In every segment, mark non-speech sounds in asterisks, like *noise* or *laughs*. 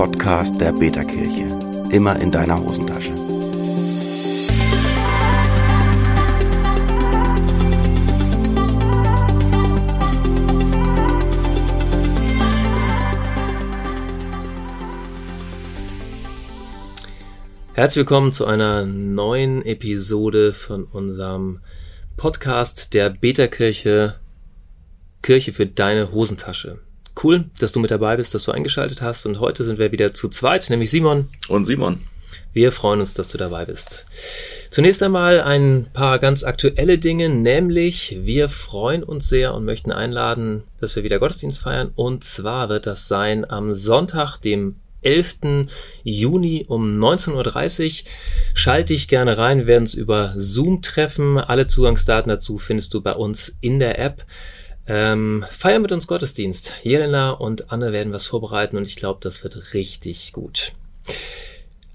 Podcast der Beta-Kirche. Immer in deiner Hosentasche. Herzlich willkommen zu einer neuen Episode von unserem Podcast der Beta-Kirche Kirche für deine Hosentasche. Cool, dass du mit dabei bist, dass du eingeschaltet hast und heute sind wir wieder zu zweit, nämlich Simon. Und Simon. Wir freuen uns, dass du dabei bist. Zunächst einmal ein paar ganz aktuelle Dinge, nämlich wir freuen uns sehr und möchten einladen, dass wir wieder Gottesdienst feiern. Und zwar wird das sein am Sonntag, dem 11. Juni um 19.30 Uhr. Schalte dich gerne rein. Wir werden uns über Zoom treffen. Alle Zugangsdaten dazu findest du bei uns in der App. Ähm, feier mit uns Gottesdienst. Jelena und Anne werden was vorbereiten und ich glaube, das wird richtig gut.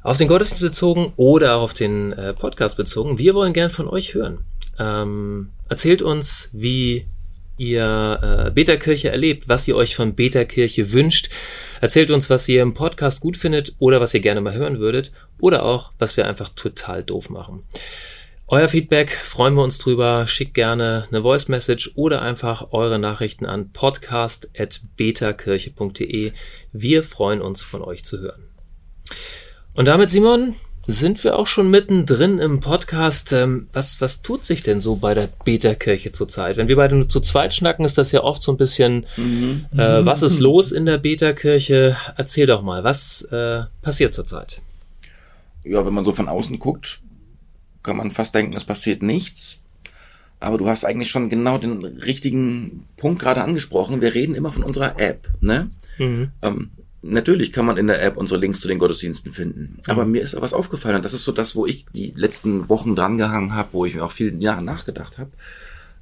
Auf den Gottesdienst bezogen oder auf den äh, Podcast bezogen, wir wollen gern von euch hören. Ähm, erzählt uns, wie ihr äh, Beta-Kirche erlebt, was ihr euch von Beta-Kirche wünscht. Erzählt uns, was ihr im Podcast gut findet oder was ihr gerne mal hören würdet oder auch, was wir einfach total doof machen. Euer Feedback freuen wir uns drüber. Schickt gerne eine Voice Message oder einfach eure Nachrichten an podcast.betakirche.de. Wir freuen uns von euch zu hören. Und damit, Simon, sind wir auch schon mittendrin im Podcast. Ähm, was, was tut sich denn so bei der Beta-Kirche zurzeit? Wenn wir beide nur zu zweit schnacken, ist das ja oft so ein bisschen, mhm. äh, was ist los in der Beta-Kirche? Erzähl doch mal, was äh, passiert zurzeit? Ja, wenn man so von außen guckt, kann man fast denken, es passiert nichts. Aber du hast eigentlich schon genau den richtigen Punkt gerade angesprochen. Wir reden immer von unserer App, ne? Mhm. Ähm, natürlich kann man in der App unsere Links zu den Gottesdiensten finden. Aber mhm. mir ist was aufgefallen. Und das ist so das, wo ich die letzten Wochen drangehangen habe, wo ich mir auch viel Jahre nachgedacht habe.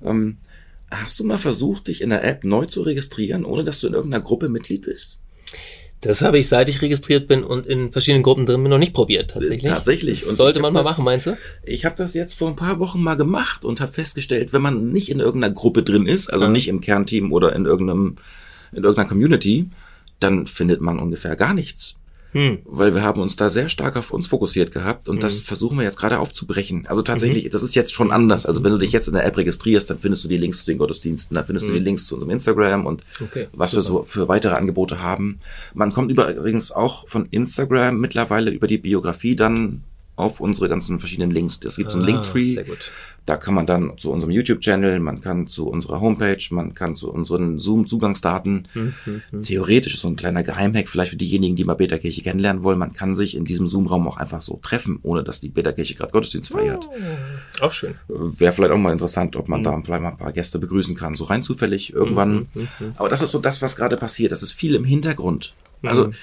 Ähm, hast du mal versucht, dich in der App neu zu registrieren, ohne dass du in irgendeiner Gruppe Mitglied bist? Das habe ich, seit ich registriert bin und in verschiedenen Gruppen drin bin, noch nicht probiert, tatsächlich. Tatsächlich. Das sollte man mal das, machen, meinst du? Ich habe das jetzt vor ein paar Wochen mal gemacht und habe festgestellt, wenn man nicht in irgendeiner Gruppe drin ist, also ja. nicht im Kernteam oder in irgendeinem, in irgendeiner Community, dann findet man ungefähr gar nichts. Hm. Weil wir haben uns da sehr stark auf uns fokussiert gehabt und hm. das versuchen wir jetzt gerade aufzubrechen. Also tatsächlich, mhm. das ist jetzt schon anders. Also wenn du dich jetzt in der App registrierst, dann findest du die Links zu den Gottesdiensten, dann findest hm. du die mhm. Links zu unserem Instagram und okay. was Super. wir so für weitere Angebote haben. Man kommt übrigens auch von Instagram mittlerweile über die Biografie dann auf unsere ganzen verschiedenen Links. Es gibt ah, so einen Linktree. Sehr gut. Da kann man dann zu unserem YouTube-Channel, man kann zu unserer Homepage, man kann zu unseren Zoom-Zugangsdaten. Hm, hm, hm. Theoretisch ist so ein kleiner Geheimhack, vielleicht für diejenigen, die mal Beta-Kirche kennenlernen wollen. Man kann sich in diesem Zoom-Raum auch einfach so treffen, ohne dass die Beta-Kirche gerade Gottesdienst feiert. Oh, auch schön. Äh, Wäre vielleicht auch mal interessant, ob man mhm. da vielleicht mal ein paar Gäste begrüßen kann. So rein zufällig irgendwann. Mhm, Aber das ist so das, was gerade passiert. Das ist viel im Hintergrund. Also mhm.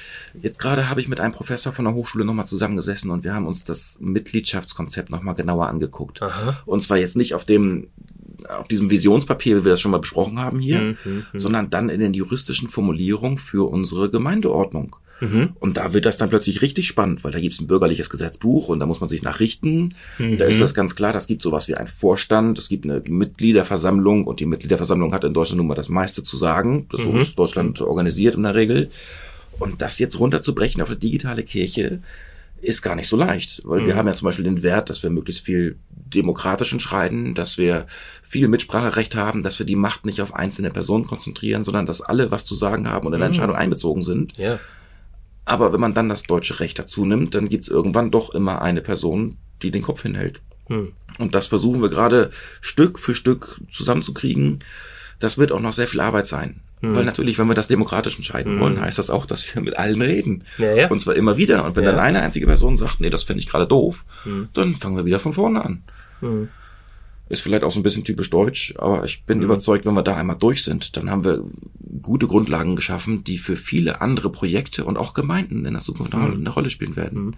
jetzt gerade habe ich mit einem Professor von der Hochschule nochmal zusammengesessen und wir haben uns das Mitgliedschaftskonzept nochmal genauer angeguckt. Aha. Und zwar jetzt nicht auf dem auf diesem Visionspapier, wie wir das schon mal besprochen haben hier, mhm, mhm, sondern dann in den juristischen Formulierungen für unsere Gemeindeordnung. Mhm. Und da wird das dann plötzlich richtig spannend, weil da gibt es ein bürgerliches Gesetzbuch und da muss man sich nachrichten. Mhm. Da ist das ganz klar, das gibt sowas wie einen Vorstand, es gibt eine Mitgliederversammlung und die Mitgliederversammlung hat in Deutschland nun mal das meiste zu sagen. Das ist Deutschland organisiert in der Regel. Und das jetzt runterzubrechen auf eine digitale Kirche ist gar nicht so leicht, weil mhm. wir haben ja zum Beispiel den Wert, dass wir möglichst viel demokratisch entscheiden, dass wir viel Mitspracherecht haben, dass wir die Macht nicht auf einzelne Personen konzentrieren, sondern dass alle was zu sagen haben und in der mhm. Entscheidung einbezogen sind. Ja. Aber wenn man dann das deutsche Recht dazu nimmt, dann gibt's irgendwann doch immer eine Person, die den Kopf hinhält. Mhm. Und das versuchen wir gerade Stück für Stück zusammenzukriegen. Das wird auch noch sehr viel Arbeit sein. Hm. Weil natürlich, wenn wir das demokratisch entscheiden hm. wollen, heißt das auch, dass wir mit allen reden. Ja, ja. Und zwar immer wieder. Und wenn ja. dann eine einzige Person sagt, nee, das finde ich gerade doof, hm. dann fangen wir wieder von vorne an. Hm. Ist vielleicht auch so ein bisschen typisch deutsch, aber ich bin hm. überzeugt, wenn wir da einmal durch sind, dann haben wir gute Grundlagen geschaffen, die für viele andere Projekte und auch Gemeinden in der Zukunft eine, hm. Rolle spielen werden.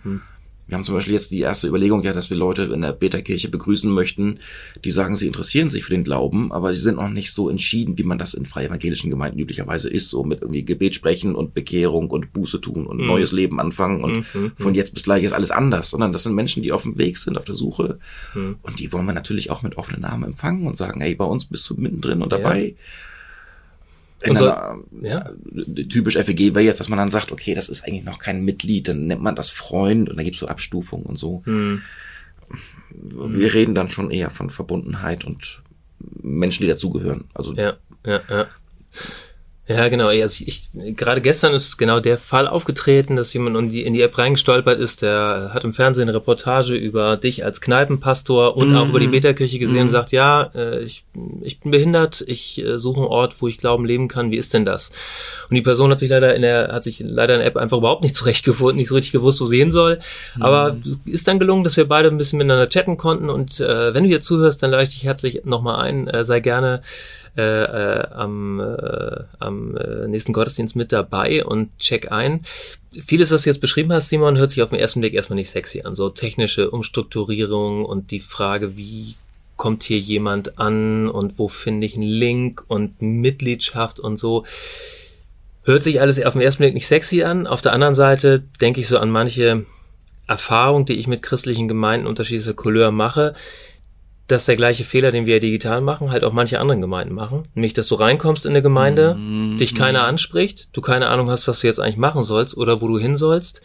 Wir haben zum Beispiel jetzt die erste Überlegung ja, dass wir Leute in der Beta-Kirche begrüßen möchten, die sagen, sie interessieren sich für den Glauben, aber sie sind noch nicht so entschieden, wie man das in freie evangelischen Gemeinden üblicherweise ist, so mit irgendwie Gebet sprechen und Bekehrung und Buße tun und mhm. neues Leben anfangen und mhm. von jetzt bis gleich ist alles anders, sondern das sind Menschen, die auf dem Weg sind, auf der Suche mhm. und die wollen wir natürlich auch mit offenen Armen empfangen und sagen, hey, bei uns bist du mittendrin und dabei. Ja. In so, einer, ja? typisch FEG wäre jetzt, dass man dann sagt, okay, das ist eigentlich noch kein Mitglied, dann nennt man das Freund und da gibt's so Abstufungen und so. Hm. Wir reden dann schon eher von Verbundenheit und Menschen, die dazugehören. Also ja, ja, ja. Ja, genau. Also ich, ich, gerade gestern ist genau der Fall aufgetreten, dass jemand in die, in die App reingestolpert ist, der hat im Fernsehen eine Reportage über dich als Kneipenpastor und mm auch über die mhm. Beterkirche gesehen mm und mhm. sagt, ja, äh, ich, ich bin behindert, ich äh, suche einen Ort, wo ich Glauben leben kann. Wie ist denn das? Und die Person hat sich leider in der, hat sich leider in der App einfach überhaupt nicht *laughs* zurechtgefunden, nicht so richtig gewusst, wo sie hin soll. Mm Aber ist dann gelungen, dass wir beide ein bisschen miteinander chatten konnten. Und äh, wenn du hier zuhörst, dann lade ich dich herzlich nochmal ein. Äh, sei gerne äh, äh, am, äh, am äh, nächsten Gottesdienst mit dabei und check ein. Vieles, was du jetzt beschrieben hast, Simon, hört sich auf den ersten Blick erstmal nicht sexy an. So technische Umstrukturierung und die Frage, wie kommt hier jemand an und wo finde ich einen Link und Mitgliedschaft und so. Hört sich alles auf den ersten Blick nicht sexy an. Auf der anderen Seite denke ich so an manche Erfahrungen, die ich mit christlichen Gemeinden unterschiedlicher Couleur mache, dass der gleiche Fehler, den wir digital machen, halt auch manche anderen Gemeinden machen. Nämlich, dass du reinkommst in eine Gemeinde, mm -hmm. dich keiner anspricht, du keine Ahnung hast, was du jetzt eigentlich machen sollst oder wo du hin sollst,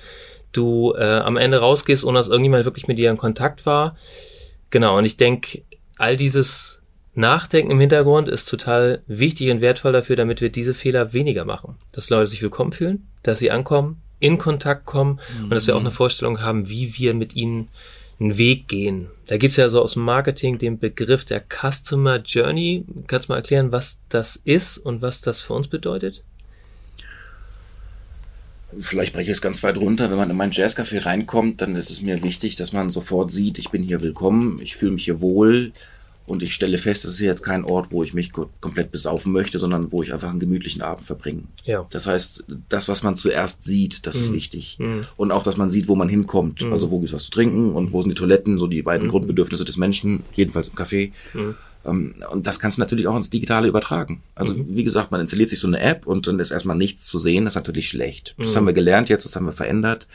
du äh, am Ende rausgehst, ohne dass irgendjemand wirklich mit dir in Kontakt war. Genau, und ich denke, all dieses Nachdenken im Hintergrund ist total wichtig und wertvoll dafür, damit wir diese Fehler weniger machen. Dass Leute sich willkommen fühlen, dass sie ankommen, in Kontakt kommen mhm. und dass wir auch eine Vorstellung haben, wie wir mit ihnen einen Weg gehen. Da gibt's ja so aus dem Marketing den Begriff der Customer Journey. Kannst du mal erklären, was das ist und was das für uns bedeutet? Vielleicht breche ich es ganz weit runter. Wenn man in mein Jazzcafé reinkommt, dann ist es mir wichtig, dass man sofort sieht, ich bin hier willkommen, ich fühle mich hier wohl, und ich stelle fest, das ist jetzt kein Ort, wo ich mich komplett besaufen möchte, sondern wo ich einfach einen gemütlichen Abend verbringe. Ja. Das heißt, das, was man zuerst sieht, das mhm. ist wichtig. Mhm. Und auch, dass man sieht, wo man hinkommt. Mhm. Also wo gibt es was zu trinken und wo sind die Toiletten, so die beiden mhm. Grundbedürfnisse des Menschen, jedenfalls im Café. Mhm. Ähm, und das kannst du natürlich auch ins Digitale übertragen. Also mhm. wie gesagt, man installiert sich so eine App und dann ist erstmal nichts zu sehen, das ist natürlich schlecht. Das haben wir gelernt jetzt, das haben wir verändert.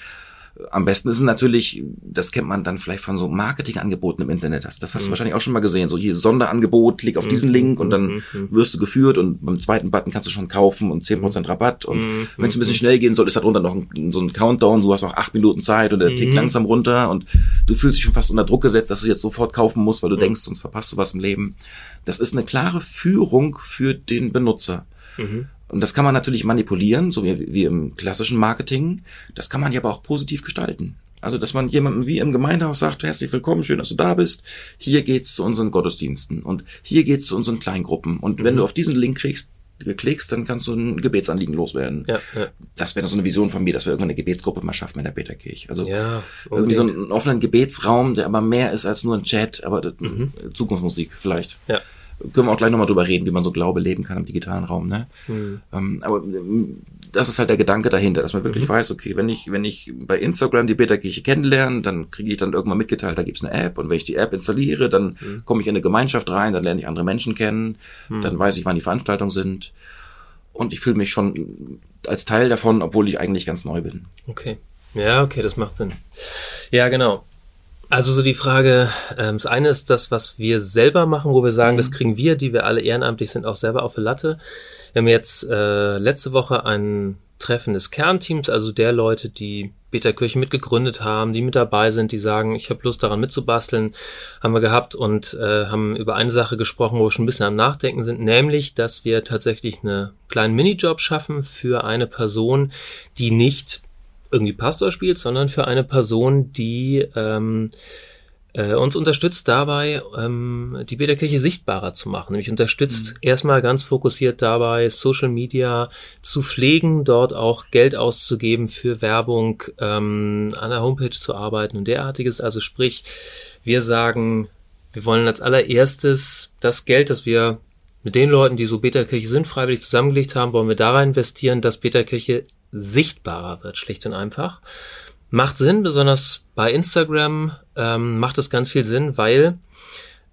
Am besten ist es natürlich, das kennt man dann vielleicht von so Marketingangeboten im Internet. Das, das hast mhm. du wahrscheinlich auch schon mal gesehen. So hier Sonderangebot, klick auf diesen mhm. Link und dann mhm. mhm. wirst du geführt und beim zweiten Button kannst du schon kaufen und 10% mhm. Rabatt. Und mhm. wenn es ein bisschen schnell gehen soll, ist da drunter noch ein, so ein Countdown, du hast noch acht Minuten Zeit und der tickt langsam runter und du fühlst dich schon fast unter Druck gesetzt, dass du jetzt sofort kaufen musst, weil du denkst, sonst verpasst du was im Leben. Das ist eine klare Führung für den Benutzer. Mhm. Und das kann man natürlich manipulieren, so wie, wie im klassischen Marketing. Das kann man ja aber auch positiv gestalten. Also, dass man jemandem wie im Gemeindehaus sagt, herzlich willkommen, schön, dass du da bist. Hier geht's zu unseren Gottesdiensten und hier geht's zu unseren Kleingruppen. Und mhm. wenn du auf diesen Link kriegst, klickst, dann kannst du ein Gebetsanliegen loswerden. Ja, ja. Das wäre so eine Vision von mir, dass wir irgendwann eine Gebetsgruppe mal schaffen in der Peterkirche. Also ja, irgendwie so einen offenen Gebetsraum, der aber mehr ist als nur ein Chat, aber mhm. Zukunftsmusik vielleicht. Ja können wir auch gleich nochmal drüber reden, wie man so Glaube leben kann im digitalen Raum. Ne? Mhm. Ähm, aber ähm, das ist halt der Gedanke dahinter, dass man wirklich mhm. weiß, okay, wenn ich, wenn ich bei Instagram die Beta-Kirche kennenlerne, dann kriege ich dann irgendwann mitgeteilt, da gibt's eine App und wenn ich die App installiere, dann mhm. komme ich in eine Gemeinschaft rein, dann lerne ich andere Menschen kennen, mhm. dann weiß ich, wann die Veranstaltungen sind und ich fühle mich schon als Teil davon, obwohl ich eigentlich ganz neu bin. Okay. Ja, okay, das macht Sinn. Ja, genau. Also so die Frage, ähm, das eine ist das, was wir selber machen, wo wir sagen, mhm. das kriegen wir, die wir alle ehrenamtlich sind, auch selber auf der Latte. Wir haben jetzt äh, letzte Woche ein Treffen des Kernteams, also der Leute, die Beta-Kirche mitgegründet haben, die mit dabei sind, die sagen, ich habe Lust daran mitzubasteln, haben wir gehabt und äh, haben über eine Sache gesprochen, wo wir schon ein bisschen am Nachdenken sind, nämlich, dass wir tatsächlich eine kleinen Minijob schaffen für eine Person, die nicht irgendwie Pastor spielt, sondern für eine Person, die ähm, äh, uns unterstützt dabei, ähm, die Beta-Kirche sichtbarer zu machen. Nämlich unterstützt mhm. erstmal ganz fokussiert dabei, Social Media zu pflegen, dort auch Geld auszugeben für Werbung, ähm, an der Homepage zu arbeiten und derartiges. Also sprich, wir sagen, wir wollen als allererstes das Geld, das wir mit den Leuten, die so Beta-Kirche sind, freiwillig zusammengelegt haben, wollen wir da rein investieren, dass Beta-Kirche sichtbarer wird, schlicht und einfach. Macht Sinn, besonders bei Instagram ähm, macht es ganz viel Sinn, weil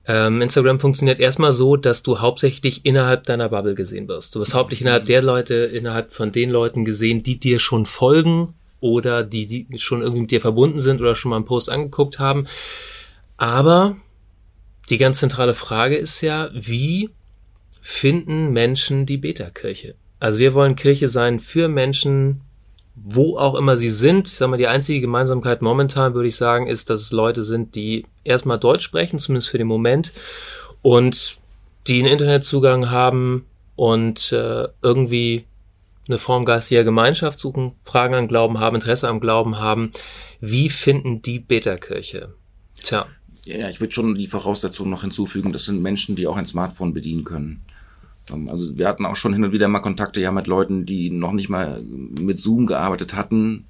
ähm, Instagram funktioniert erstmal so, dass du hauptsächlich innerhalb deiner Bubble gesehen wirst. Du wirst hauptsächlich innerhalb der Leute, innerhalb von den Leuten gesehen, die dir schon folgen oder die, die schon irgendwie mit dir verbunden sind oder schon mal einen Post angeguckt haben. Aber die ganz zentrale Frage ist ja, wie finden Menschen die Beta-Kirche? Also wir wollen Kirche sein für Menschen, wo auch immer sie sind. Ich sag mal, die einzige Gemeinsamkeit momentan, würde ich sagen, ist, dass es Leute sind, die erstmal Deutsch sprechen, zumindest für den Moment, und die einen Internetzugang haben und äh, irgendwie eine Form geistiger Gemeinschaft suchen, Fragen an Glauben haben, Interesse am Glauben haben. Wie finden die Beta-Kirche? Tja. Ja, ich würde schon die Voraussetzungen noch hinzufügen, das sind Menschen, die auch ein Smartphone bedienen können. Ähm, also wir hatten auch schon hin und wieder mal Kontakte ja mit Leuten, die noch nicht mal mit Zoom gearbeitet hatten.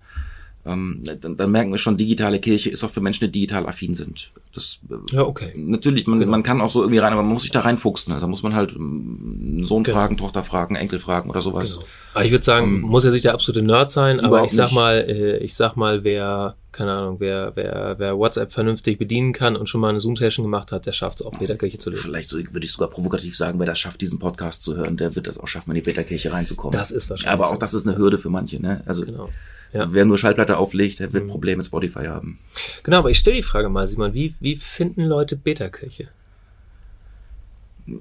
Ähm, dann, dann merken wir schon, digitale Kirche ist auch für Menschen, die digital affin sind. Das, äh, ja, okay. Natürlich, man, genau. man kann auch so irgendwie rein, aber man muss sich da reinfuchsen. Da muss man halt ähm, Sohn genau. fragen, Tochter fragen, Enkel fragen oder sowas. Genau. Aber ich würde sagen, ähm, muss ja nicht der absolute Nerd sein, aber ich sag nicht. mal, äh, ich sag mal, wer, keine Ahnung, wer, wer, wer WhatsApp vernünftig bedienen kann und schon mal eine Zoom-Session gemacht hat, der schafft es auch, Beta-Kirche zu leben. Vielleicht so, würde ich sogar provokativ sagen, wer das schafft, diesen Podcast zu hören, der wird das auch schaffen, in die Beta-Kirche reinzukommen. Das ist wahrscheinlich. Aber auch das ist eine Hürde für manche, ne? Also. Genau. Ja. Wer nur Schallplatte auflegt, der wird mhm. Probleme mit Spotify haben. Genau, aber ich stelle die Frage mal, Simon, wie, wie finden Leute Beta-Kirche?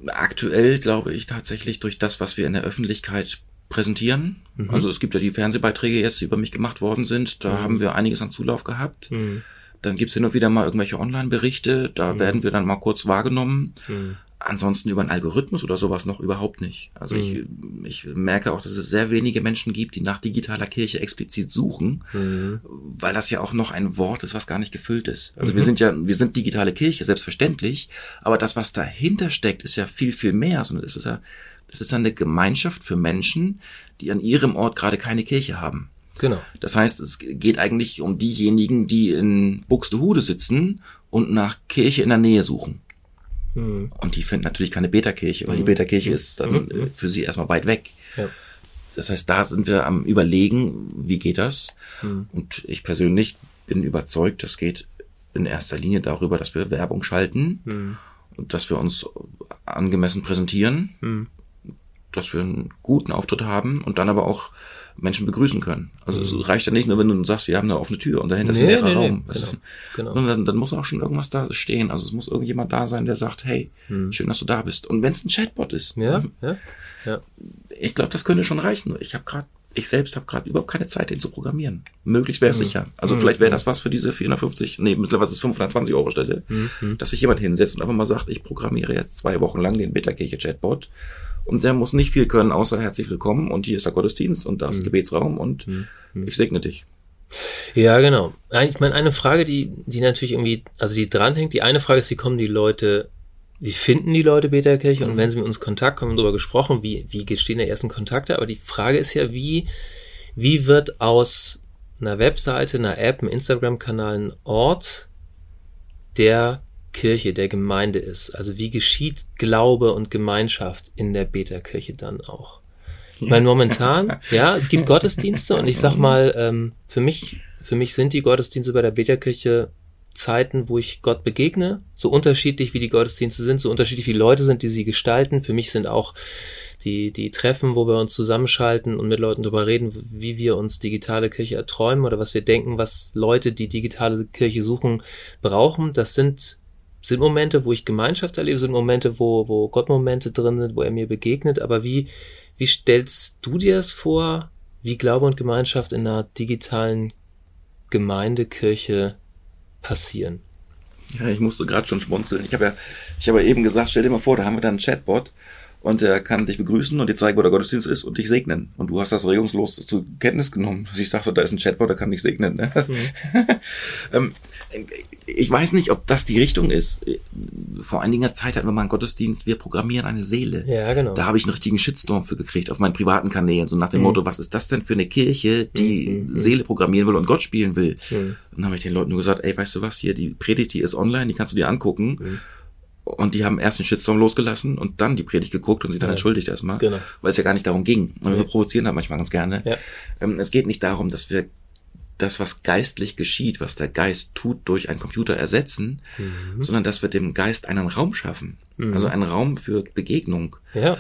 Aktuell glaube ich tatsächlich durch das, was wir in der Öffentlichkeit präsentieren. Mhm. Also es gibt ja die Fernsehbeiträge jetzt, die über mich gemacht worden sind. Da mhm. haben wir einiges an Zulauf gehabt. Mhm. Dann gibt's hin und wieder mal irgendwelche Online-Berichte. Da mhm. werden wir dann mal kurz wahrgenommen. Ansonsten über einen Algorithmus oder sowas noch überhaupt nicht. Also mhm. ich, ich merke auch, dass es sehr wenige Menschen gibt, die nach digitaler Kirche explizit suchen, mhm. weil das ja auch noch ein Wort ist, was gar nicht gefüllt ist. Also mhm. wir sind ja, wir sind digitale Kirche, selbstverständlich, aber das, was dahinter steckt, ist ja viel, viel mehr, sondern es ist ja, es ist eine Gemeinschaft für Menschen, die an ihrem Ort gerade keine Kirche haben. Genau. Das heißt, es geht eigentlich um diejenigen, die in Buxtehude sitzen und nach Kirche in der Nähe suchen. Mhm. Und die finden natürlich keine Beta-Kirche, weil die Beta-Kirche ist dann mhm. Äh, für sie erstmal weit weg. Ja. Das heißt, da sind wir am überlegen, wie geht das? Mhm. Und ich persönlich bin überzeugt, das geht in erster Linie darüber, dass wir Werbung schalten und dass wir uns angemessen präsentieren. Dass wir einen guten Auftritt haben und dann aber auch Menschen begrüßen können. Also mhm. es reicht ja nicht nur, wenn du sagst, wir haben eine offene Tür und dahinter nee, ist ein leerer nee, Raum. Nee, genau, genau. Sondern dann muss auch schon irgendwas da stehen. Also es muss irgendjemand da sein, der sagt, hey, mhm. schön, dass du da bist. Und wenn es ein Chatbot ist. Ja, ja, ja. Ich glaube, das könnte schon reichen. Ich habe gerade ich selbst habe gerade überhaupt keine Zeit, den zu programmieren. Möglich wäre es mhm. sicher. Also mhm. vielleicht wäre das was für diese 450, nee, mittlerweile ist es 520 Euro Stelle, mhm. dass sich jemand hinsetzt und einfach mal sagt, ich programmiere jetzt zwei Wochen lang den Beta-Kirche-Chatbot und der muss nicht viel können, außer herzlich willkommen und hier ist der Gottesdienst und da ist mhm. Gebetsraum und mhm. ich segne dich. Ja, genau. Ich meine, eine Frage, die, die natürlich irgendwie, also die dranhängt, die eine Frage ist, wie kommen die Leute, wie finden die Leute Beta-Kirche mhm. und wenn sie mit uns Kontakt kommen, darüber gesprochen, wie, wie gestehen der ersten Kontakte, aber die Frage ist ja, wie, wie wird aus einer Webseite, einer App, einem Instagram-Kanal ein Ort, der Kirche, der Gemeinde ist. Also wie geschieht Glaube und Gemeinschaft in der Beta-Kirche dann auch? Ich meine, momentan, *laughs* ja, es gibt Gottesdienste und ich sag mal, ähm, für mich, für mich sind die Gottesdienste bei der Beta-Kirche Zeiten, wo ich Gott begegne, so unterschiedlich wie die Gottesdienste sind, so unterschiedlich wie Leute sind, die sie gestalten. Für mich sind auch die, die Treffen, wo wir uns zusammenschalten und mit Leuten darüber reden, wie wir uns digitale Kirche erträumen oder was wir denken, was Leute, die digitale Kirche suchen, brauchen. Das sind sind Momente, wo ich Gemeinschaft erlebe, sind Momente, wo, wo Gott-Momente drin sind, wo er mir begegnet. Aber wie, wie stellst du dir das vor, wie Glaube und Gemeinschaft in einer digitalen Gemeindekirche passieren? Ja, ich musste gerade schon schmunzeln. Ich habe ja, ich habe ja eben gesagt, stell dir mal vor, da haben wir dann einen Chatbot und er kann dich begrüßen und dir zeigen, wo der Gottesdienst ist und dich segnen. Und du hast das regungslos zur Kenntnis genommen. Also ich dachte, da ist ein Chatbot, der kann dich segnen. Ne? Mhm. *laughs* ich weiß nicht, ob das die Richtung ist. Vor einiger Zeit hatten wir mal einen Gottesdienst, wir programmieren eine Seele. Ja, genau. Da habe ich einen richtigen Shitstorm für gekriegt auf meinen privaten Kanälen, so nach dem mhm. Motto, was ist das denn für eine Kirche, die mhm. mhm. Seele programmieren will und Gott spielen will? Mhm. Und dann habe ich den Leuten nur gesagt, ey, weißt du was, hier, die Predigt, die ist online, die kannst du dir angucken. Und die haben erst den Shitstorm losgelassen und dann die Predigt geguckt und sich dann ja. entschuldigt erstmal, genau. weil es ja gar nicht darum ging. Und wir provozieren da manchmal ganz gerne. Ja. Ähm, es geht nicht darum, dass wir das, was geistlich geschieht, was der Geist tut, durch einen Computer ersetzen, mhm. sondern dass wir dem Geist einen Raum schaffen. Mhm. Also einen Raum für Begegnung. Ja.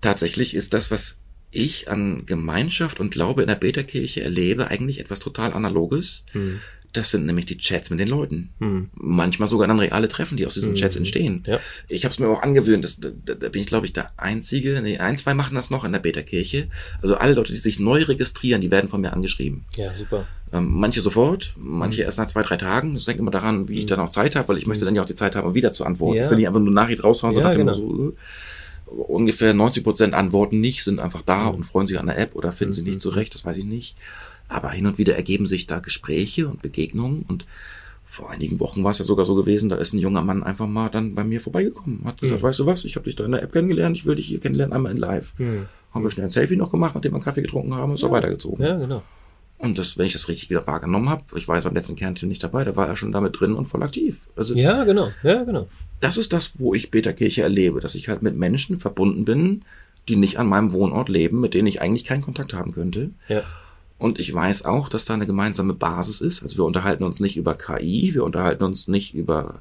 Tatsächlich ist das, was ich an Gemeinschaft und Glaube in der Beta-Kirche erlebe, eigentlich etwas total Analoges. Mhm. Das sind nämlich die Chats mit den Leuten. Hm. Manchmal sogar dann reale Treffen, die aus diesen hm. Chats entstehen. Ja. Ich habe es mir auch angewöhnt, das, da, da bin ich, glaube ich, der Einzige, nee, ein, zwei machen das noch in der Beta-Kirche. Also alle Leute, die sich neu registrieren, die werden von mir angeschrieben. Ja, super. Ähm, manche sofort, manche hm. erst nach zwei, drei Tagen. Das hängt immer daran, wie ich hm. dann auch Zeit habe, weil ich möchte hm. dann ja auch die Zeit haben, um wieder zu antworten. Ja. Ich will nicht einfach nur Nachricht raushauen, ja, sondern genau. so, äh, ungefähr 90 Prozent antworten nicht, sind einfach da mhm. und freuen sich an der App oder finden mhm. sie nicht zurecht, das weiß ich nicht. Aber hin und wieder ergeben sich da Gespräche und Begegnungen und vor einigen Wochen war es ja sogar so gewesen, da ist ein junger Mann einfach mal dann bei mir vorbeigekommen, hat gesagt, mhm. weißt du was, ich habe dich da in der App kennengelernt, ich will dich hier kennenlernen, einmal in live. Mhm. Haben wir schnell ein Selfie noch gemacht, nachdem wir einen Kaffee getrunken haben und ist ja. auch weitergezogen. Ja, genau. Und das, wenn ich das richtig wieder wahrgenommen habe, ich weiß beim letzten Kernteam nicht dabei, da war er schon damit drin und voll aktiv. Also, ja, genau, ja, genau. Das ist das, wo ich Peterkirche erlebe, dass ich halt mit Menschen verbunden bin, die nicht an meinem Wohnort leben, mit denen ich eigentlich keinen Kontakt haben könnte. Ja. Und ich weiß auch, dass da eine gemeinsame Basis ist. Also wir unterhalten uns nicht über KI, wir unterhalten uns nicht über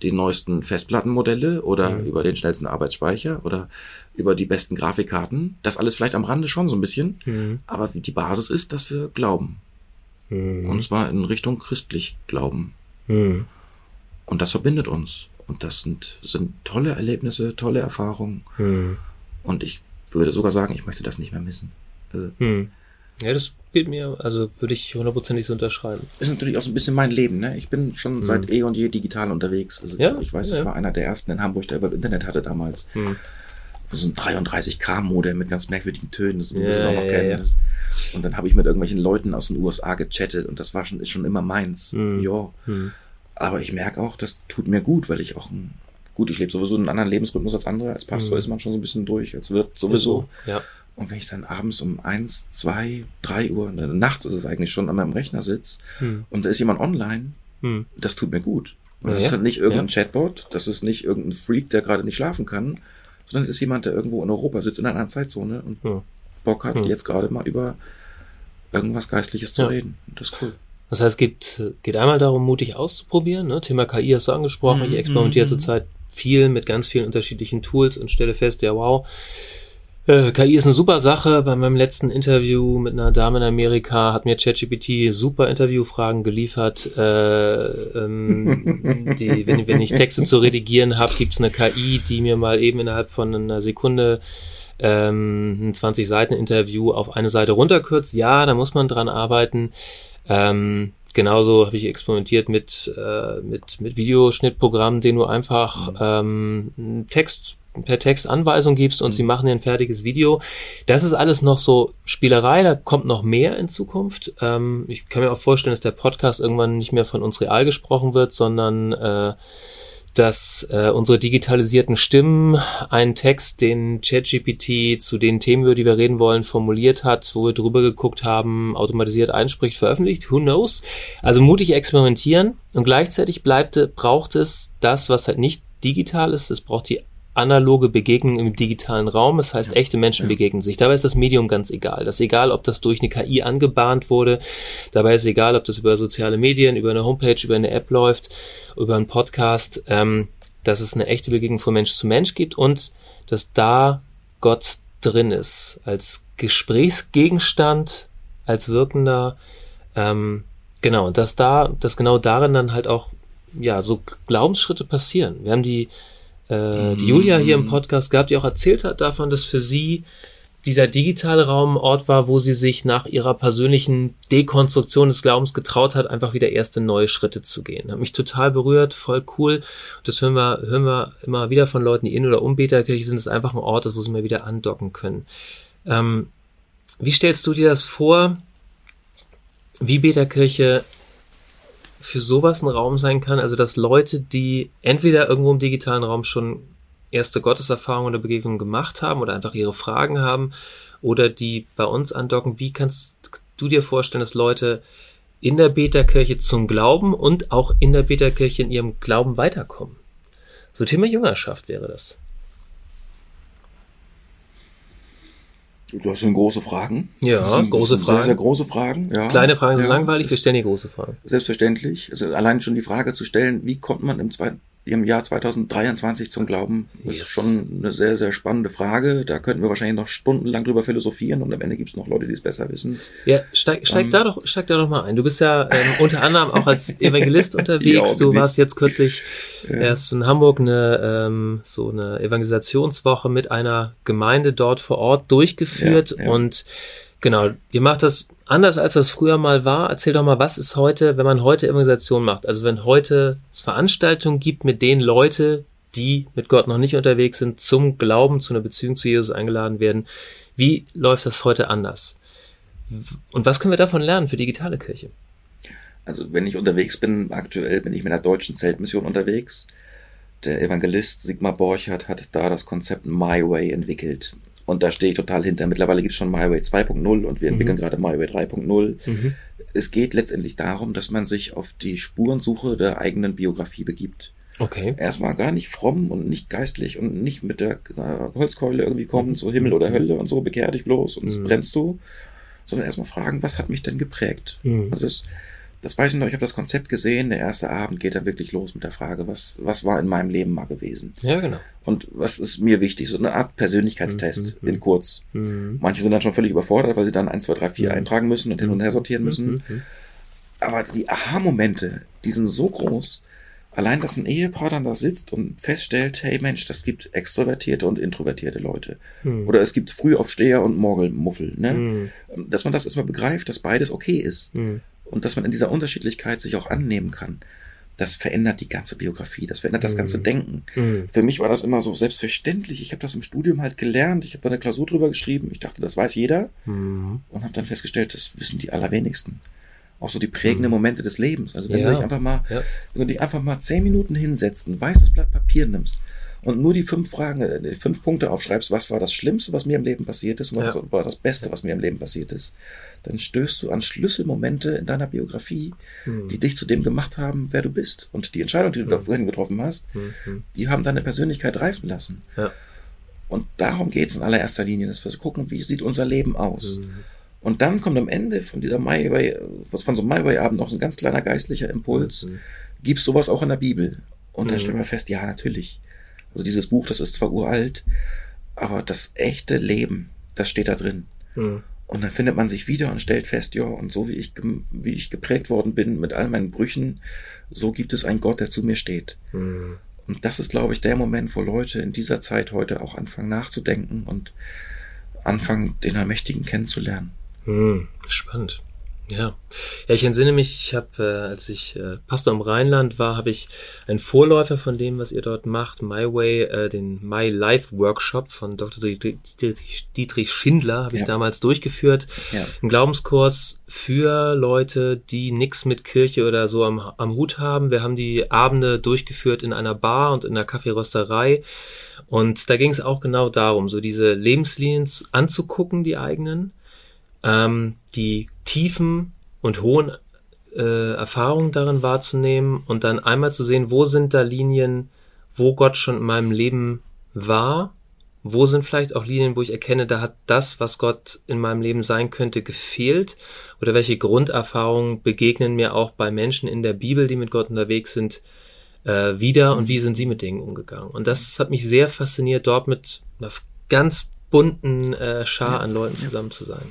die neuesten Festplattenmodelle oder mhm. über den schnellsten Arbeitsspeicher oder über die besten Grafikkarten. Das alles vielleicht am Rande schon so ein bisschen. Mhm. Aber die Basis ist, dass wir glauben. Mhm. Und zwar in Richtung christlich glauben. Mhm. Und das verbindet uns. Und das sind, sind tolle Erlebnisse, tolle Erfahrungen. Mhm. Und ich würde sogar sagen, ich möchte das nicht mehr missen. Also, mhm. Ja, das geht mir, also würde ich hundertprozentig so unterschreiben. Ist natürlich auch so ein bisschen mein Leben, ne? Ich bin schon mhm. seit eh und je digital unterwegs. Also ja, ich weiß, ja. ich war einer der ersten in Hamburg, der über Internet hatte damals. Mhm. So ein 33K-Modem mit ganz merkwürdigen Tönen, das ja, das auch noch ja, kennen. Ja. Und dann habe ich mit irgendwelchen Leuten aus den USA gechattet und das war schon, ist schon immer meins. Mhm. Ja. Mhm. Aber ich merke auch, das tut mir gut, weil ich auch ein, gut, ich lebe sowieso einen anderen Lebensrhythmus als andere. Als Pastor mhm. ist man schon so ein bisschen durch, als wird sowieso. So, ja. Und wenn ich dann abends um eins, zwei, drei Uhr, nachts ist es eigentlich schon an meinem Rechner sitze hm. und da ist jemand online, hm. das tut mir gut. Und das ja, ist halt nicht irgendein ja. Chatbot, das ist nicht irgendein Freak, der gerade nicht schlafen kann, sondern das ist jemand, der irgendwo in Europa sitzt in einer anderen Zeitzone und hm. Bock hat, hm. jetzt gerade mal über irgendwas Geistliches zu ja. reden. Und das ist cool. Das heißt, es geht, geht einmal darum, mutig auszuprobieren. Ne? Thema KI hast du angesprochen. Ich mhm, experimentiere mhm. zurzeit viel mit ganz vielen unterschiedlichen Tools und stelle fest, ja wow, äh, KI ist eine super Sache. Bei meinem letzten Interview mit einer Dame in Amerika hat mir ChatGPT super Interviewfragen geliefert. Äh, ähm, *laughs* die, wenn, wenn ich Texte zu redigieren habe, gibt's eine KI, die mir mal eben innerhalb von einer Sekunde ähm, ein 20 Seiten Interview auf eine Seite runterkürzt. Ja, da muss man dran arbeiten. Ähm, genauso habe ich experimentiert mit, äh, mit, mit Videoschnittprogrammen, den du einfach mhm. ähm, Text per Text Anweisung gibst und mhm. sie machen dir ein fertiges Video. Das ist alles noch so Spielerei, da kommt noch mehr in Zukunft. Ähm, ich kann mir auch vorstellen, dass der Podcast irgendwann nicht mehr von uns real gesprochen wird, sondern äh, dass äh, unsere digitalisierten Stimmen einen Text, den ChatGPT zu den Themen, über die wir reden wollen, formuliert hat, wo wir drüber geguckt haben, automatisiert einspricht, veröffentlicht. Who knows? Also mutig experimentieren und gleichzeitig bleibt, braucht es das, was halt nicht digital ist. Es braucht die analoge Begegnung im digitalen Raum. Das heißt, echte Menschen ja. begegnen sich. Dabei ist das Medium ganz egal. Das ist egal, ob das durch eine KI angebahnt wurde. Dabei ist egal, ob das über soziale Medien, über eine Homepage, über eine App läuft, über einen Podcast. Ähm, dass es eine echte Begegnung von Mensch zu Mensch gibt und dass da Gott drin ist. Als Gesprächsgegenstand, als wirkender, ähm, genau, und dass da, dass genau darin dann halt auch, ja, so Glaubensschritte passieren. Wir haben die, äh, die Julia hier im Podcast gehabt, die auch erzählt hat davon, dass für sie dieser digitale Raum ein Ort war, wo sie sich nach ihrer persönlichen Dekonstruktion des Glaubens getraut hat, einfach wieder erste neue Schritte zu gehen. Hat mich total berührt, voll cool. Das hören wir, hören wir immer wieder von Leuten, die in oder um Beterkirche sind. Das ist einfach ein Ort, wo sie mal wieder andocken können. Ähm, wie stellst du dir das vor, wie Beterkirche für sowas ein Raum sein kann, also dass Leute, die entweder irgendwo im digitalen Raum schon erste Gotteserfahrungen oder Begegnungen gemacht haben oder einfach ihre Fragen haben oder die bei uns andocken, wie kannst du dir vorstellen, dass Leute in der Beta-Kirche zum Glauben und auch in der Beta-Kirche in ihrem Glauben weiterkommen? So Thema Jüngerschaft wäre das. Du hast schon große Fragen. Ja, sind, große Fragen. Sehr, sehr große Fragen. Ja. Kleine Fragen sind ja. langweilig, wir stellen die große Fragen. Selbstverständlich. Also allein schon die Frage zu stellen, wie kommt man im im Jahr 2023 zum Glauben? Das Yes. ist schon eine sehr, sehr spannende Frage. Da könnten wir wahrscheinlich noch stundenlang drüber philosophieren und am Ende gibt es noch Leute, die es besser wissen. Ja, steig, steig Ähm. da doch, steig da doch mal ein. Du bist ja ähm, unter anderem auch als *laughs* Evangelist unterwegs. Ja, du warst jetzt kürzlich erst in Hamburg eine ähm, so eine Evangelisationswoche mit einer Gemeinde dort vor Ort durchgeführt Ja, ja. und genau, ihr macht das anders als das früher mal war. Erzähl doch mal, was ist heute, wenn man heute Evangelisation macht? Also wenn heute es Veranstaltungen gibt, mit denen Leute, die mit Gott noch nicht unterwegs sind, zum Glauben, zu einer Beziehung zu Jesus eingeladen werden. Wie läuft das heute anders? Und was können wir davon lernen für digitale Kirche? Also wenn ich unterwegs bin, aktuell bin ich mit der deutschen Zeltmission unterwegs. Der Evangelist Sigmar Borchardt hat da das Konzept My Way entwickelt. Und da stehe ich total hinter. Mittlerweile gibt es schon My Way 2.0 und wir entwickeln gerade My Way 3.0. Es geht letztendlich darum, dass man sich auf die Spurensuche der eigenen Biografie begibt. Okay. Erstmal gar nicht fromm und nicht geistlich und nicht mit der äh, Holzkeule irgendwie kommen, so Himmel oder Hölle und so, bekehr dich bloß und Mhm. brennst du, sondern erstmal fragen, was hat mich denn geprägt? Mhm. Also das, das weiß ich noch, ich habe das Konzept gesehen, der erste Abend geht dann wirklich los mit der Frage, was, was war in meinem Leben mal gewesen? Ja, genau. Und was ist mir wichtig? So eine Art Persönlichkeitstest Mhm. in kurz. Mhm. Manche sind dann schon völlig überfordert, weil sie dann 1, 2, 3, 4 Mhm. eintragen müssen und hin und her sortieren müssen. Mhm. Aber die Aha-Momente, die sind so groß. Allein, dass ein Ehepaar dann da sitzt und feststellt, hey Mensch, das gibt extrovertierte und introvertierte Leute. Mhm. Oder es gibt Frühaufsteher und Morgelmuffel. Ne? Mhm. Dass man das erstmal begreift, dass beides okay ist. Mhm. Und dass man in dieser Unterschiedlichkeit sich auch annehmen kann. Das verändert die ganze Biografie, das verändert das Mhm. ganze Denken. Mhm. Für mich war das immer so selbstverständlich. Ich habe das im Studium halt gelernt. Ich habe da eine Klausur drüber geschrieben. Ich dachte, das weiß jeder. Mhm. Und habe dann festgestellt, das wissen die allerwenigsten. Auch so die prägenden Momente des Lebens. Also wenn Ja. du dich einfach mal, Ja. wenn du dich einfach mal zehn Minuten hinsetzt, ein weißes Blatt Papier nimmst und nur die fünf Fragen, äh, die fünf Punkte aufschreibst, was war das Schlimmste, was mir im Leben passiert ist und Ja. was war das Beste, was mir im Leben passiert ist, dann stößt du an Schlüsselmomente in deiner Biografie, Mhm. die dich zu dem gemacht haben, wer du bist. Und die Entscheidung, die du da vorhin getroffen hast, Mhm. die haben deine Persönlichkeit reifen lassen. Ja. Und darum geht's in allererster Linie, dass wir so gucken, wie sieht unser Leben aus. Mhm. Und dann kommt am Ende von dieser MyWay, von so einem MyWay-Abend noch so ein ganz kleiner geistlicher Impuls. Mhm. Gibt's sowas auch in der Bibel? Und dann Mhm. stellen wir fest, ja, natürlich. Also dieses Buch, das ist zwar uralt, aber das echte Leben, das steht da drin. Mhm. Und dann findet man sich wieder und stellt fest, ja, und so wie ich, wie ich geprägt worden bin mit all meinen Brüchen, so gibt es einen Gott, der zu mir steht. Mhm. Und das ist, glaube ich, der Moment, wo Leute in dieser Zeit heute auch anfangen nachzudenken und anfangen, den Allmächtigen kennenzulernen. Hm, spannend. Ja. Ja, ich entsinne mich, ich habe, äh, als ich äh, Pastor im Rheinland war, habe ich einen Vorläufer von dem, was ihr dort macht, My Way, äh, den My Life Workshop von Dr. Dietrich, Schindler, habe ich Ja. damals durchgeführt. Ja. Ein Glaubenskurs für Leute, die nichts mit Kirche oder so am, am Hut haben. Wir haben die Abende durchgeführt in einer Bar und in einer Kaffeerösterei. Und da ging es auch genau darum, so diese Lebenslinien zu- anzugucken, die eigenen, ähm, die tiefen und hohen äh, Erfahrungen darin wahrzunehmen und dann einmal zu sehen, wo sind da Linien, wo Gott schon in meinem Leben war, wo sind vielleicht auch Linien, wo ich erkenne, da hat das, was Gott in meinem Leben sein könnte, gefehlt oder welche Grunderfahrungen begegnen mir auch bei Menschen in der Bibel, die mit Gott unterwegs sind, äh, wieder und wie sind sie mit Dingen umgegangen. Und das hat mich sehr fasziniert, dort mit einer ganz bunten äh, Schar an Leuten zusammen zu sein.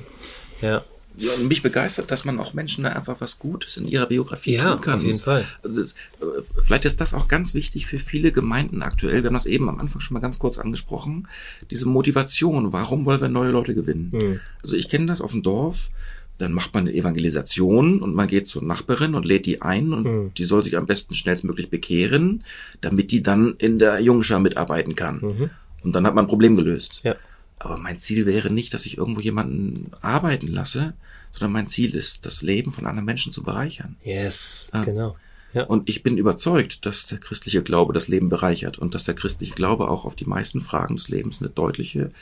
Ja, Ja, mich begeistert, dass man auch Menschen da einfach was Gutes in ihrer Biografie ja tun kann. auf jeden Fall. Also das, äh, vielleicht ist das auch ganz wichtig für viele Gemeinden aktuell. Wir haben das eben am Anfang schon mal ganz kurz angesprochen. Diese Motivation. Warum wollen wir neue Leute gewinnen? Hm. Also ich kenne das auf dem Dorf. Dann macht man eine Evangelisation und man geht zur Nachbarin und lädt die ein und Hm. die soll sich am besten schnellstmöglich bekehren, damit die dann in der Jungschar mitarbeiten kann. Mhm. Und dann hat man ein Problem gelöst. Ja. Aber mein Ziel wäre nicht, dass ich irgendwo jemanden arbeiten lasse, sondern mein Ziel ist, das Leben von anderen Menschen zu bereichern. Yes, Ah. genau. Ja. Und ich bin überzeugt, dass der christliche Glaube das Leben bereichert und dass der christliche Glaube auch auf die meisten Fragen des Lebens eine deutliche,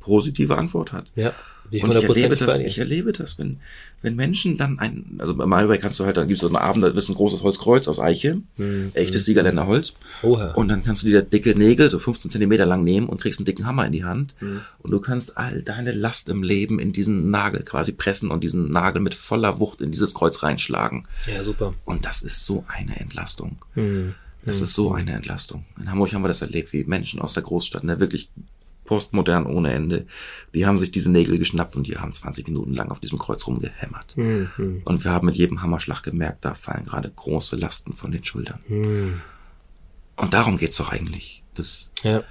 positive Antwort hat. Ja, ich Und ich erlebe das, ich erlebe das, wenn, wenn Menschen dann ein, also bei Malway kannst du halt, dann gibt es so einen Abend, da ist ein großes Holzkreuz aus Eiche, Hm, echtes Siegerländer Holz. Oha. Und dann kannst du dir dicke Nägel, so 15 Zentimeter lang nehmen und kriegst einen dicken Hammer in die Hand. Hm. Und du kannst all deine Last im Leben in diesen Nagel quasi pressen und diesen Nagel mit voller Wucht in dieses Kreuz reinschlagen. Ja, super. Und das ist so eine Entlastung. Hm. Das mhm. ist so eine Entlastung. In Hamburg haben wir das erlebt, wie Menschen aus der Großstadt, ne, wirklich postmodern ohne Ende, die haben sich diese Nägel geschnappt und die haben 20 Minuten lang auf diesem Kreuz rumgehämmert. Mhm. Und wir haben mit jedem Hammerschlag gemerkt, da fallen gerade große Lasten von den Schultern. Mhm. Und darum geht's doch eigentlich. Das, ja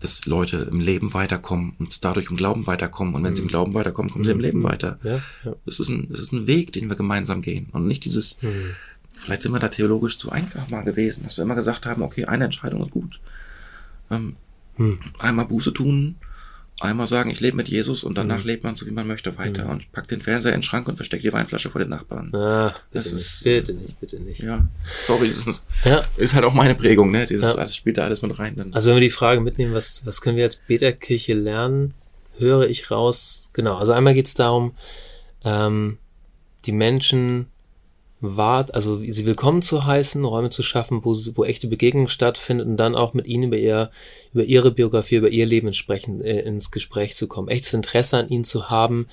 dass Leute im Leben weiterkommen und dadurch im Glauben weiterkommen. Und wenn mhm. sie im. Glauben weiterkommen, kommen sie im Leben mhm. weiter. Ja, ja. Das, ist ein, das ist ein Weg, den wir gemeinsam gehen. Und nicht dieses, mhm. vielleicht sind wir da theologisch zu einfach mal gewesen, dass wir immer gesagt haben, okay, eine Entscheidung ist gut. Ähm, mhm. Einmal Buße tun, einmal sagen, ich lebe mit Jesus und danach mhm. lebt man so, wie man möchte, weiter mhm. und packt den Fernseher in den Schrank und versteckt die Weinflasche vor den Nachbarn. Ah, das ist, bitte nicht, bitte nicht. Ja, sorry, das ist, ja. ist halt auch meine Prägung, ne? Dieses ja. alles spielt da alles mit rein. Dann. Also wenn wir die Frage mitnehmen, was, was können wir als Beterkirche lernen, höre ich raus, genau, also einmal geht es darum, ähm, die Menschen wart, also sie willkommen zu heißen, Räume zu schaffen, wo, wo echte Begegnungen stattfinden und dann auch mit ihnen über ihr, über ihre Biografie, über ihr Leben entsprechend äh, ins Gespräch zu kommen, echtes Interesse an ihnen zu haben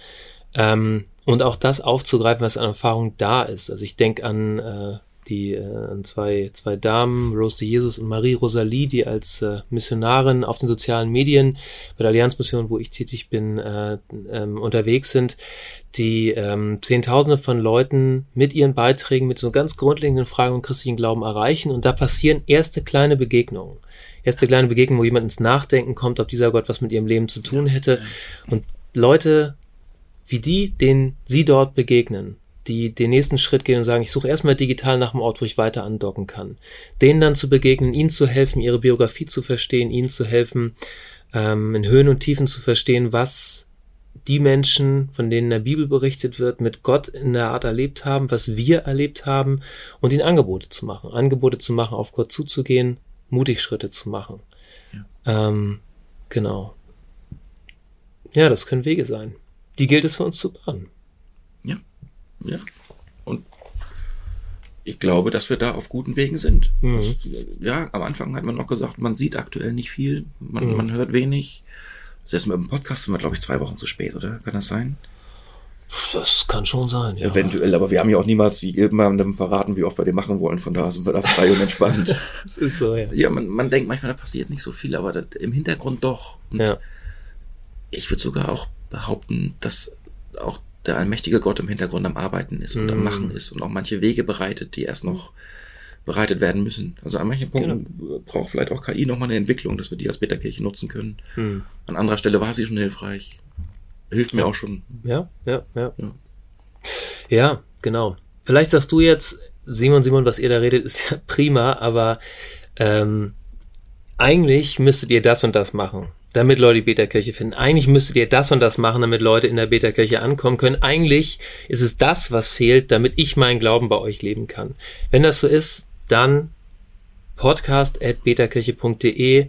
ähm, und auch das aufzugreifen, was an Erfahrung da ist. Also ich denke an äh, die äh, zwei, zwei Damen, Rose de Jesus und Marie Rosalie, die als äh, Missionarin auf den sozialen Medien bei der Allianzmission, wo ich tätig bin, äh, ähm, unterwegs sind, die ähm, Zehntausende von Leuten mit ihren Beiträgen, mit so ganz grundlegenden Fragen um christlichen Glauben erreichen und da passieren erste kleine Begegnungen. Erste kleine Begegnungen, wo jemand ins Nachdenken kommt, ob dieser Gott was mit ihrem Leben zu tun hätte. Und Leute wie die, denen sie dort begegnen, die den nächsten Schritt gehen und sagen, ich suche erstmal digital nach einem Ort, wo ich weiter andocken kann. Denen dann zu begegnen, ihnen zu helfen, ihre Biografie zu verstehen, ihnen zu helfen, ähm, in Höhen und Tiefen zu verstehen, was die Menschen, von denen in der Bibel berichtet wird, mit Gott in der Art erlebt haben, was wir erlebt haben und ihnen Angebote zu machen. Angebote zu machen, auf Gott zuzugehen, mutig Schritte zu machen. Ja. Ähm, genau. Ja, das können Wege sein. Die gilt es für uns zu bahnen. Ja. Und ich glaube, dass wir da auf guten Wegen sind. Mhm. Ja, am Anfang hat man noch gesagt, man sieht aktuell nicht viel, man, mhm. man hört wenig. Selbst mit dem Podcast sind wir, glaube ich, zwei Wochen zu spät, oder? Kann das sein? Das kann schon sein, ja. Eventuell, aber wir haben ja auch niemals jemandem verraten, wie oft wir den machen wollen. Von daher sind wir da frei und entspannt. *laughs* das ist so, ja. Ja, man, man denkt manchmal, da passiert nicht so viel, aber das, im Hintergrund doch. Und ja. Ich würde sogar auch behaupten, dass auch der allmächtige Gott im Hintergrund am Arbeiten ist und mm. am mhm. Machen ist und auch manche Wege bereitet, die erst noch bereitet werden müssen. Also an manchen Punkten genau. braucht vielleicht auch KI nochmal eine Entwicklung, dass wir die als Beta-Kirche nutzen können. Mm. An anderer Stelle war sie schon hilfreich. Hilft mir auch schon. Ja, ja, ja. Ja, ja genau. Vielleicht sagst du jetzt, Simon, Simon, was ihr da redet, ist *laughs* ja prima, aber ähm, eigentlich müsstet ihr das und das machen damit Leute die Beta-Kirche finden. Eigentlich müsstet ihr das und das machen, damit Leute in der Beta-Kirche ankommen können. Eigentlich ist es das, was fehlt, damit ich meinen Glauben bei euch leben kann. Wenn das so ist, dann podcast.betakirche.de.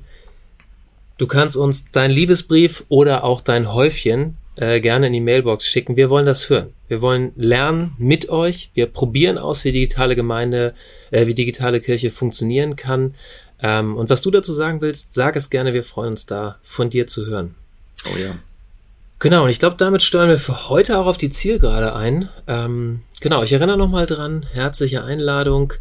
Du kannst uns dein Liebesbrief oder auch dein Häufchen äh, gerne in die Mailbox schicken. Wir wollen das hören. Wir wollen lernen mit euch. Wir probieren aus, wie digitale Gemeinde, äh, wie digitale Kirche funktionieren kann. Ähm, und was du dazu sagen willst, sag es gerne. Wir freuen uns da, von dir zu hören. Oh ja. Genau, und ich glaube, damit steuern wir für heute auch auf die Zielgerade ein. Ähm, genau, ich erinnere nochmal dran, herzliche Einladung.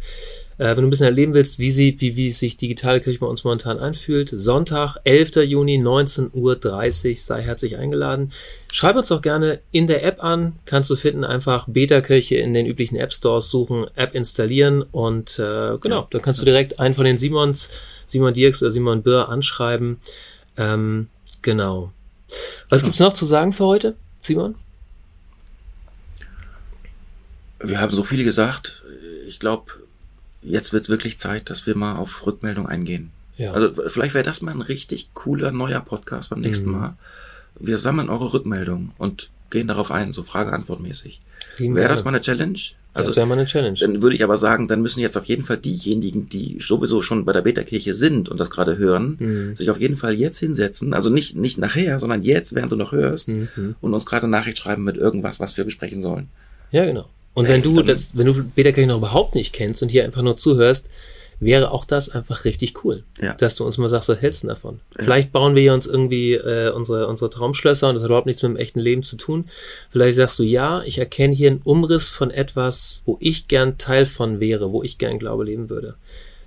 Äh, wenn du ein bisschen erleben willst, wie, sie, wie, wie sich digitale Kirche bei uns momentan anfühlt, Sonntag, 11. Juni, 19.30 Uhr, sei herzlich eingeladen. Schreib uns auch gerne in der App an, kannst du finden, einfach Beta-Kirche in den üblichen App-Stores suchen, App installieren und äh, genau, ja, dann kannst du direkt einen von den Simons, Simon Dirks oder Simon Birr anschreiben. Ähm, genau. Was ja. gibt's noch zu sagen für heute, Simon? Wir haben so viel gesagt. Ich glaube, jetzt wird es wirklich Zeit, dass wir mal auf Rückmeldung eingehen. Ja. Also vielleicht wäre das mal ein richtig cooler neuer Podcast beim nächsten mhm. Mal. Wir sammeln eure Rückmeldungen und gehen darauf ein, so Frage-Antwort-mäßig. Wäre das mal eine Challenge? Also, das wäre mal eine Challenge. Dann würde ich aber sagen, dann müssen jetzt auf jeden Fall diejenigen, die sowieso schon bei der Beta-Kirche sind und das gerade hören, mhm. sich auf jeden Fall jetzt hinsetzen. Also nicht, nicht nachher, sondern jetzt, während du noch hörst mhm. und uns gerade Nachricht schreiben mit irgendwas, was wir besprechen sollen. Ja, genau. Und wenn du das, wenn du Beta-Kirche noch überhaupt nicht kennst und hier einfach nur zuhörst, wäre auch das einfach richtig cool, ja. dass du uns mal sagst, was hältst du davon? Ja. Vielleicht bauen wir hier uns irgendwie äh, unsere, unsere Traumschlösser und das hat überhaupt nichts mit dem echten Leben zu tun. Vielleicht sagst du, ja, ich erkenne hier einen Umriss von etwas, wo ich gern Teil von wäre, wo ich gern Glaube leben würde.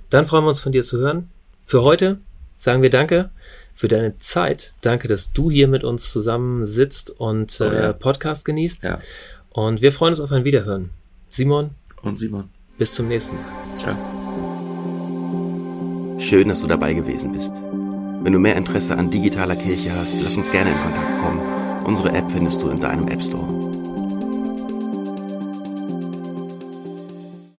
Dann freuen wir uns von dir zu hören. Für heute sagen wir Danke für deine Zeit. Danke, dass du hier mit uns zusammen sitzt und oh, ja. äh, Podcast genießt. Ja. Und wir freuen uns auf ein Wiederhören. Simon. Und Simon. Bis zum nächsten Mal. Ciao. Schön, dass du dabei gewesen bist. Wenn du mehr Interesse an digitaler Kirche hast, lass uns gerne in Kontakt kommen. Unsere App findest du in deinem App Store.